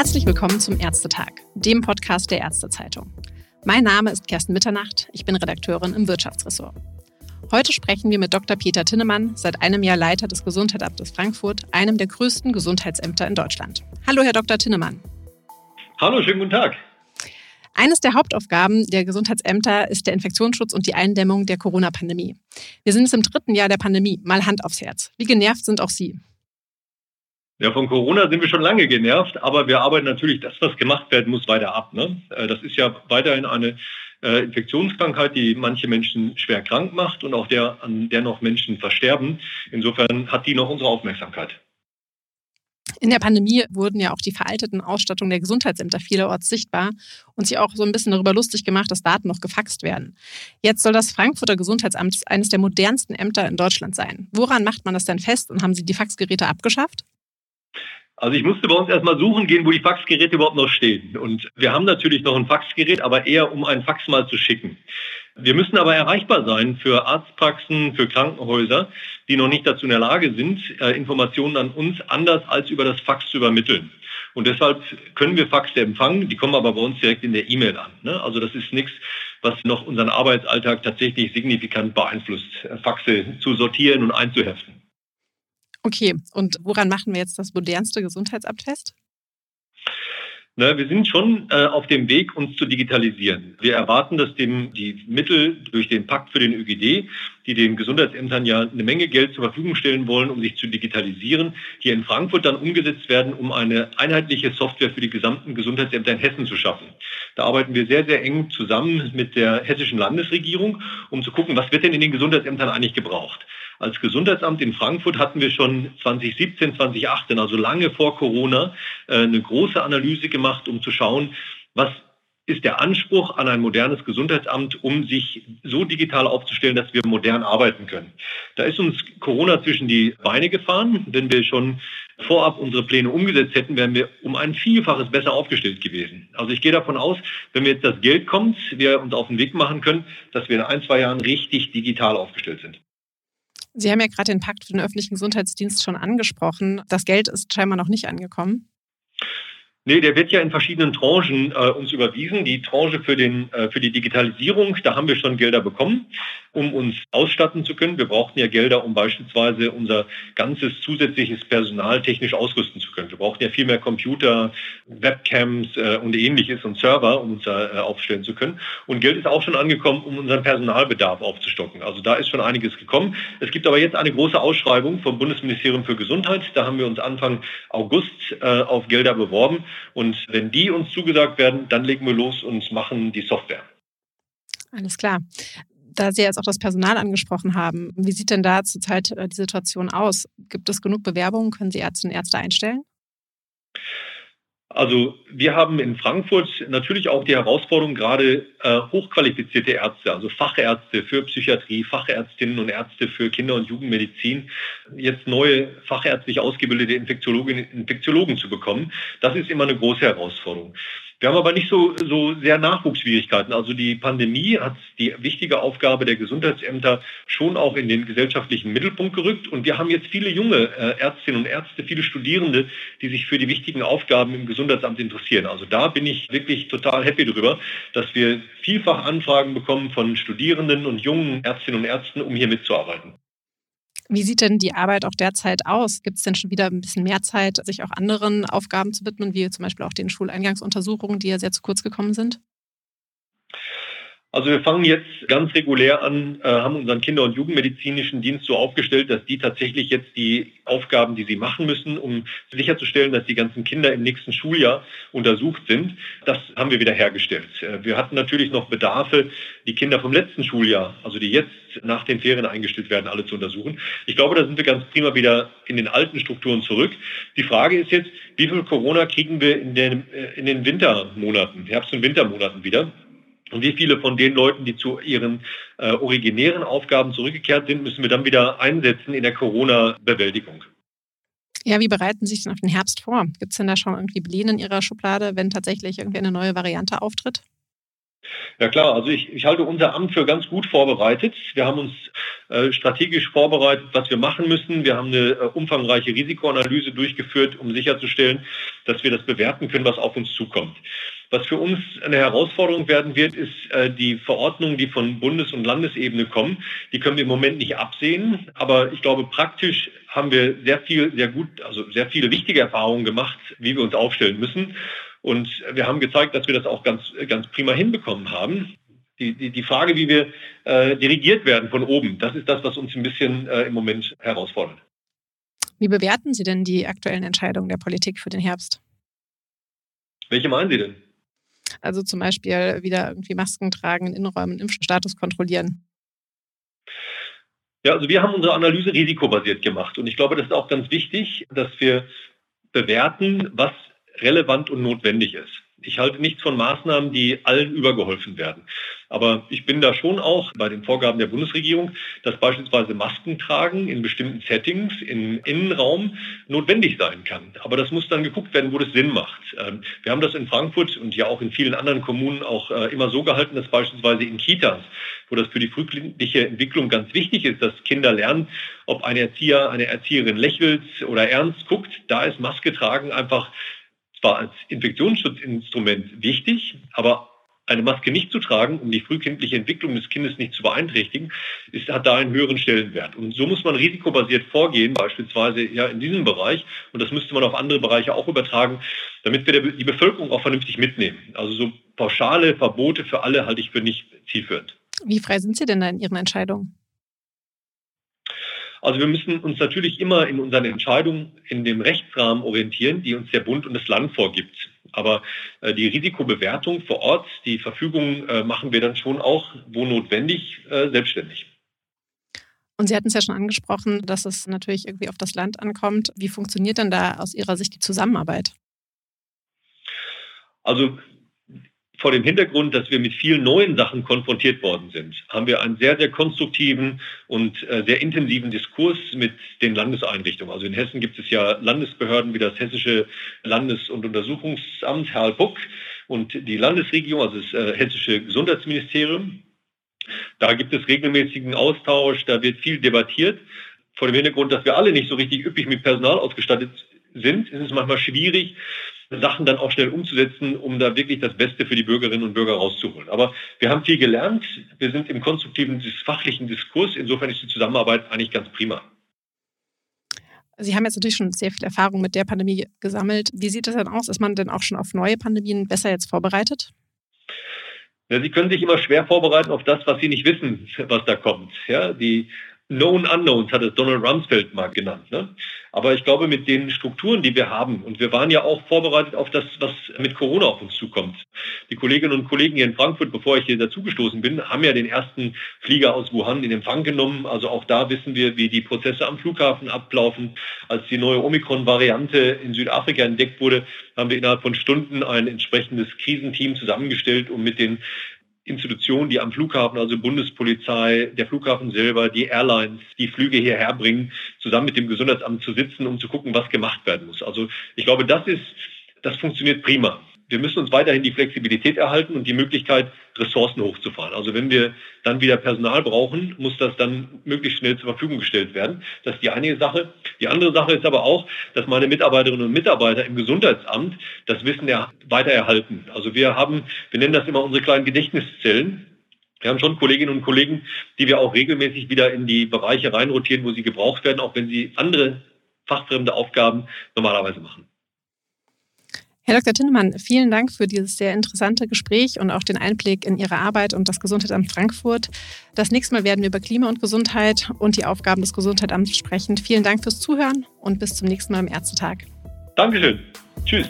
Herzlich willkommen zum Ärztetag, dem Podcast der Ärztezeitung. Mein Name ist Kerstin Mitternacht, ich bin Redakteurin im Wirtschaftsressort. Heute sprechen wir mit Dr. Peter Tinnemann, seit einem Jahr Leiter des Gesundheitsamtes Frankfurt, einem der größten Gesundheitsämter in Deutschland. Hallo, Herr Dr. Tinnemann. Hallo, schönen guten Tag. Eines der Hauptaufgaben der Gesundheitsämter ist der Infektionsschutz und die Eindämmung der Corona-Pandemie. Wir sind jetzt im dritten Jahr der Pandemie. Mal Hand aufs Herz. Wie genervt sind auch Sie? Ja, von Corona sind wir schon lange genervt, aber wir arbeiten natürlich das, was gemacht werden muss, weiter ab. Ne? Äh, das ist ja weiterhin eine äh, Infektionskrankheit, die manche Menschen schwer krank macht und auch der, an der noch Menschen versterben. Insofern hat die noch unsere Aufmerksamkeit. In der Pandemie wurden ja auch die veralteten Ausstattungen der Gesundheitsämter vielerorts sichtbar und sich auch so ein bisschen darüber lustig gemacht, dass Daten noch gefaxt werden. Jetzt soll das Frankfurter Gesundheitsamt eines der modernsten Ämter in Deutschland sein. Woran macht man das denn fest und haben Sie die Faxgeräte abgeschafft? Also ich musste bei uns erstmal suchen gehen, wo die Faxgeräte überhaupt noch stehen. Und wir haben natürlich noch ein Faxgerät, aber eher um ein Fax mal zu schicken. Wir müssen aber erreichbar sein für Arztpraxen, für Krankenhäuser, die noch nicht dazu in der Lage sind, äh, Informationen an uns anders als über das Fax zu übermitteln. Und deshalb können wir Faxe empfangen, die kommen aber bei uns direkt in der E-Mail an. Ne? Also das ist nichts, was noch unseren Arbeitsalltag tatsächlich signifikant beeinflusst, Faxe zu sortieren und einzuheften. Okay, und woran machen wir jetzt das modernste Gesundheitsamt fest? Na, wir sind schon äh, auf dem Weg, uns zu digitalisieren. Wir erwarten, dass dem, die Mittel durch den Pakt für den ÖGD, die den Gesundheitsämtern ja eine Menge Geld zur Verfügung stellen wollen, um sich zu digitalisieren, hier in Frankfurt dann umgesetzt werden, um eine einheitliche Software für die gesamten Gesundheitsämter in Hessen zu schaffen. Da arbeiten wir sehr, sehr eng zusammen mit der hessischen Landesregierung, um zu gucken, was wird denn in den Gesundheitsämtern eigentlich gebraucht. Als Gesundheitsamt in Frankfurt hatten wir schon 2017, 2018, also lange vor Corona, äh, eine große Analyse gemacht, um zu schauen, was ist der Anspruch an ein modernes Gesundheitsamt, um sich so digital aufzustellen, dass wir modern arbeiten können. Da ist uns Corona zwischen die Beine gefahren. Wenn wir schon vorab unsere Pläne umgesetzt hätten, wären wir um ein Vielfaches besser aufgestellt gewesen. Also ich gehe davon aus, wenn wir jetzt das Geld kommt, wir uns auf den Weg machen können, dass wir in ein, zwei Jahren richtig digital aufgestellt sind. Sie haben ja gerade den Pakt für den öffentlichen Gesundheitsdienst schon angesprochen. Das Geld ist scheinbar noch nicht angekommen. Nee, der wird ja in verschiedenen Tranchen äh, uns überwiesen. Die Tranche für, den, äh, für die Digitalisierung, da haben wir schon Gelder bekommen, um uns ausstatten zu können. Wir brauchten ja Gelder, um beispielsweise unser ganzes zusätzliches Personal technisch ausrüsten zu können. Wir brauchten ja viel mehr Computer, Webcams äh, und ähnliches und Server, um uns da äh, aufstellen zu können. Und Geld ist auch schon angekommen, um unseren Personalbedarf aufzustocken. Also da ist schon einiges gekommen. Es gibt aber jetzt eine große Ausschreibung vom Bundesministerium für Gesundheit. Da haben wir uns Anfang August äh, auf Gelder beworben. Und wenn die uns zugesagt werden, dann legen wir los und machen die Software. Alles klar. Da Sie jetzt auch das Personal angesprochen haben, wie sieht denn da zurzeit äh, die Situation aus? Gibt es genug Bewerbungen? Können Sie Ärztinnen und Ärzte einstellen? Also wir haben in Frankfurt natürlich auch die Herausforderung, gerade äh, hochqualifizierte Ärzte, also Fachärzte für Psychiatrie, Fachärztinnen und Ärzte für Kinder- und Jugendmedizin, jetzt neue fachärztlich ausgebildete Infektiologinnen und Infektiologen zu bekommen. Das ist immer eine große Herausforderung. Wir haben aber nicht so, so sehr Nachwuchsschwierigkeiten. Also die Pandemie hat die wichtige Aufgabe der Gesundheitsämter schon auch in den gesellschaftlichen Mittelpunkt gerückt. Und wir haben jetzt viele junge äh, Ärztinnen und Ärzte, viele Studierende, die sich für die wichtigen Aufgaben im Gesundheitsamt interessieren. Also da bin ich wirklich total happy darüber, dass wir vielfach Anfragen bekommen von Studierenden und jungen Ärztinnen und Ärzten, um hier mitzuarbeiten. Wie sieht denn die Arbeit auch derzeit aus? Gibt es denn schon wieder ein bisschen mehr Zeit, sich auch anderen Aufgaben zu widmen, wie zum Beispiel auch den Schuleingangsuntersuchungen, die ja sehr zu kurz gekommen sind? Also wir fangen jetzt ganz regulär an, äh, haben unseren Kinder- und Jugendmedizinischen Dienst so aufgestellt, dass die tatsächlich jetzt die Aufgaben, die sie machen müssen, um sicherzustellen, dass die ganzen Kinder im nächsten Schuljahr untersucht sind, das haben wir wieder hergestellt. Äh, wir hatten natürlich noch Bedarfe, die Kinder vom letzten Schuljahr, also die jetzt nach den Ferien eingestellt werden, alle zu untersuchen. Ich glaube, da sind wir ganz prima wieder in den alten Strukturen zurück. Die Frage ist jetzt, wie viel Corona kriegen wir in den, äh, in den Wintermonaten, Herbst- und Wintermonaten wieder? Und wie viele von den Leuten, die zu ihren äh, originären Aufgaben zurückgekehrt sind, müssen wir dann wieder einsetzen in der Corona-Bewältigung? Ja, wie bereiten Sie sich denn auf den Herbst vor? Gibt es denn da schon irgendwie Pläne in Ihrer Schublade, wenn tatsächlich irgendwie eine neue Variante auftritt? Ja klar, also ich, ich halte unser Amt für ganz gut vorbereitet. Wir haben uns äh, strategisch vorbereitet, was wir machen müssen. Wir haben eine äh, umfangreiche Risikoanalyse durchgeführt, um sicherzustellen, dass wir das bewerten können, was auf uns zukommt. Was für uns eine Herausforderung werden wird, ist äh, die Verordnungen, die von Bundes- und Landesebene kommen. Die können wir im Moment nicht absehen. Aber ich glaube, praktisch haben wir sehr viel, sehr gut, also sehr viele wichtige Erfahrungen gemacht, wie wir uns aufstellen müssen. Und wir haben gezeigt, dass wir das auch ganz, ganz prima hinbekommen haben. Die, die, die Frage, wie wir äh, dirigiert werden von oben, das ist das, was uns ein bisschen äh, im Moment herausfordert. Wie bewerten Sie denn die aktuellen Entscheidungen der Politik für den Herbst? Welche meinen Sie denn? Also zum Beispiel wieder irgendwie Masken tragen, in Innenräumen, Impfstatus kontrollieren. Ja, also wir haben unsere Analyse risikobasiert gemacht und ich glaube, das ist auch ganz wichtig, dass wir bewerten, was relevant und notwendig ist. Ich halte nichts von Maßnahmen, die allen übergeholfen werden. Aber ich bin da schon auch bei den Vorgaben der Bundesregierung, dass beispielsweise Masken tragen in bestimmten Settings, im Innenraum notwendig sein kann. Aber das muss dann geguckt werden, wo das Sinn macht. Ähm, wir haben das in Frankfurt und ja auch in vielen anderen Kommunen auch äh, immer so gehalten, dass beispielsweise in Kitas, wo das für die frühkindliche Entwicklung ganz wichtig ist, dass Kinder lernen, ob ein Erzieher, eine Erzieherin lächelt oder ernst guckt, da ist Maske tragen einfach zwar als Infektionsschutzinstrument wichtig, aber eine Maske nicht zu tragen, um die frühkindliche Entwicklung des Kindes nicht zu beeinträchtigen, ist, hat da einen höheren Stellenwert. Und so muss man risikobasiert vorgehen, beispielsweise ja in diesem Bereich. Und das müsste man auf andere Bereiche auch übertragen, damit wir die Bevölkerung auch vernünftig mitnehmen. Also so pauschale Verbote für alle halte ich für nicht zielführend. Wie frei sind Sie denn da in Ihren Entscheidungen? Also wir müssen uns natürlich immer in unseren Entscheidungen in dem Rechtsrahmen orientieren, die uns der Bund und das Land vorgibt. Aber äh, die Risikobewertung vor Ort, die Verfügung äh, machen wir dann schon auch, wo notwendig, äh, selbstständig. Und Sie hatten es ja schon angesprochen, dass es natürlich irgendwie auf das Land ankommt. Wie funktioniert denn da aus Ihrer Sicht die Zusammenarbeit? Also vor dem Hintergrund, dass wir mit vielen neuen Sachen konfrontiert worden sind, haben wir einen sehr, sehr konstruktiven und äh, sehr intensiven Diskurs mit den Landeseinrichtungen. Also in Hessen gibt es ja Landesbehörden wie das Hessische Landes- und Untersuchungsamt, Herr Buck, und die Landesregierung, also das äh, Hessische Gesundheitsministerium. Da gibt es regelmäßigen Austausch, da wird viel debattiert. Vor dem Hintergrund, dass wir alle nicht so richtig üppig mit Personal ausgestattet sind, ist es manchmal schwierig, Sachen dann auch schnell umzusetzen, um da wirklich das Beste für die Bürgerinnen und Bürger rauszuholen. Aber wir haben viel gelernt. Wir sind im konstruktiven, fachlichen Diskurs. Insofern ist die Zusammenarbeit eigentlich ganz prima. Sie haben jetzt natürlich schon sehr viel Erfahrung mit der Pandemie gesammelt. Wie sieht das denn aus? Ist man denn auch schon auf neue Pandemien besser jetzt vorbereitet? Ja, Sie können sich immer schwer vorbereiten auf das, was Sie nicht wissen, was da kommt. Ja, die Known Unknowns hat es Donald Rumsfeld mal genannt. Ne? Aber ich glaube, mit den Strukturen, die wir haben, und wir waren ja auch vorbereitet auf das, was mit Corona auf uns zukommt. Die Kolleginnen und Kollegen hier in Frankfurt, bevor ich hier dazugestoßen bin, haben ja den ersten Flieger aus Wuhan in Empfang genommen. Also auch da wissen wir, wie die Prozesse am Flughafen ablaufen. Als die neue Omikron-Variante in Südafrika entdeckt wurde, haben wir innerhalb von Stunden ein entsprechendes Krisenteam zusammengestellt, um mit den Institutionen, die am Flughafen, also Bundespolizei, der Flughafen selber, die Airlines, die Flüge hierher bringen, zusammen mit dem Gesundheitsamt zu sitzen, um zu gucken, was gemacht werden muss. Also ich glaube, das ist, das funktioniert prima wir müssen uns weiterhin die Flexibilität erhalten und die Möglichkeit, Ressourcen hochzufahren. Also wenn wir dann wieder Personal brauchen, muss das dann möglichst schnell zur Verfügung gestellt werden. Das ist die eine Sache. Die andere Sache ist aber auch, dass meine Mitarbeiterinnen und Mitarbeiter im Gesundheitsamt das Wissen ja weiter erhalten. Also wir haben, wir nennen das immer unsere kleinen Gedächtniszellen. Wir haben schon Kolleginnen und Kollegen, die wir auch regelmäßig wieder in die Bereiche reinrotieren, wo sie gebraucht werden, auch wenn sie andere fachfremde Aufgaben normalerweise machen. Herr Dr. Tinnemann, vielen Dank für dieses sehr interessante Gespräch und auch den Einblick in Ihre Arbeit und das Gesundheitsamt Frankfurt. Das nächste Mal werden wir über Klima und Gesundheit und die Aufgaben des Gesundheitsamts sprechen. Vielen Dank fürs Zuhören und bis zum nächsten Mal am Ärztetag. Dankeschön. Tschüss.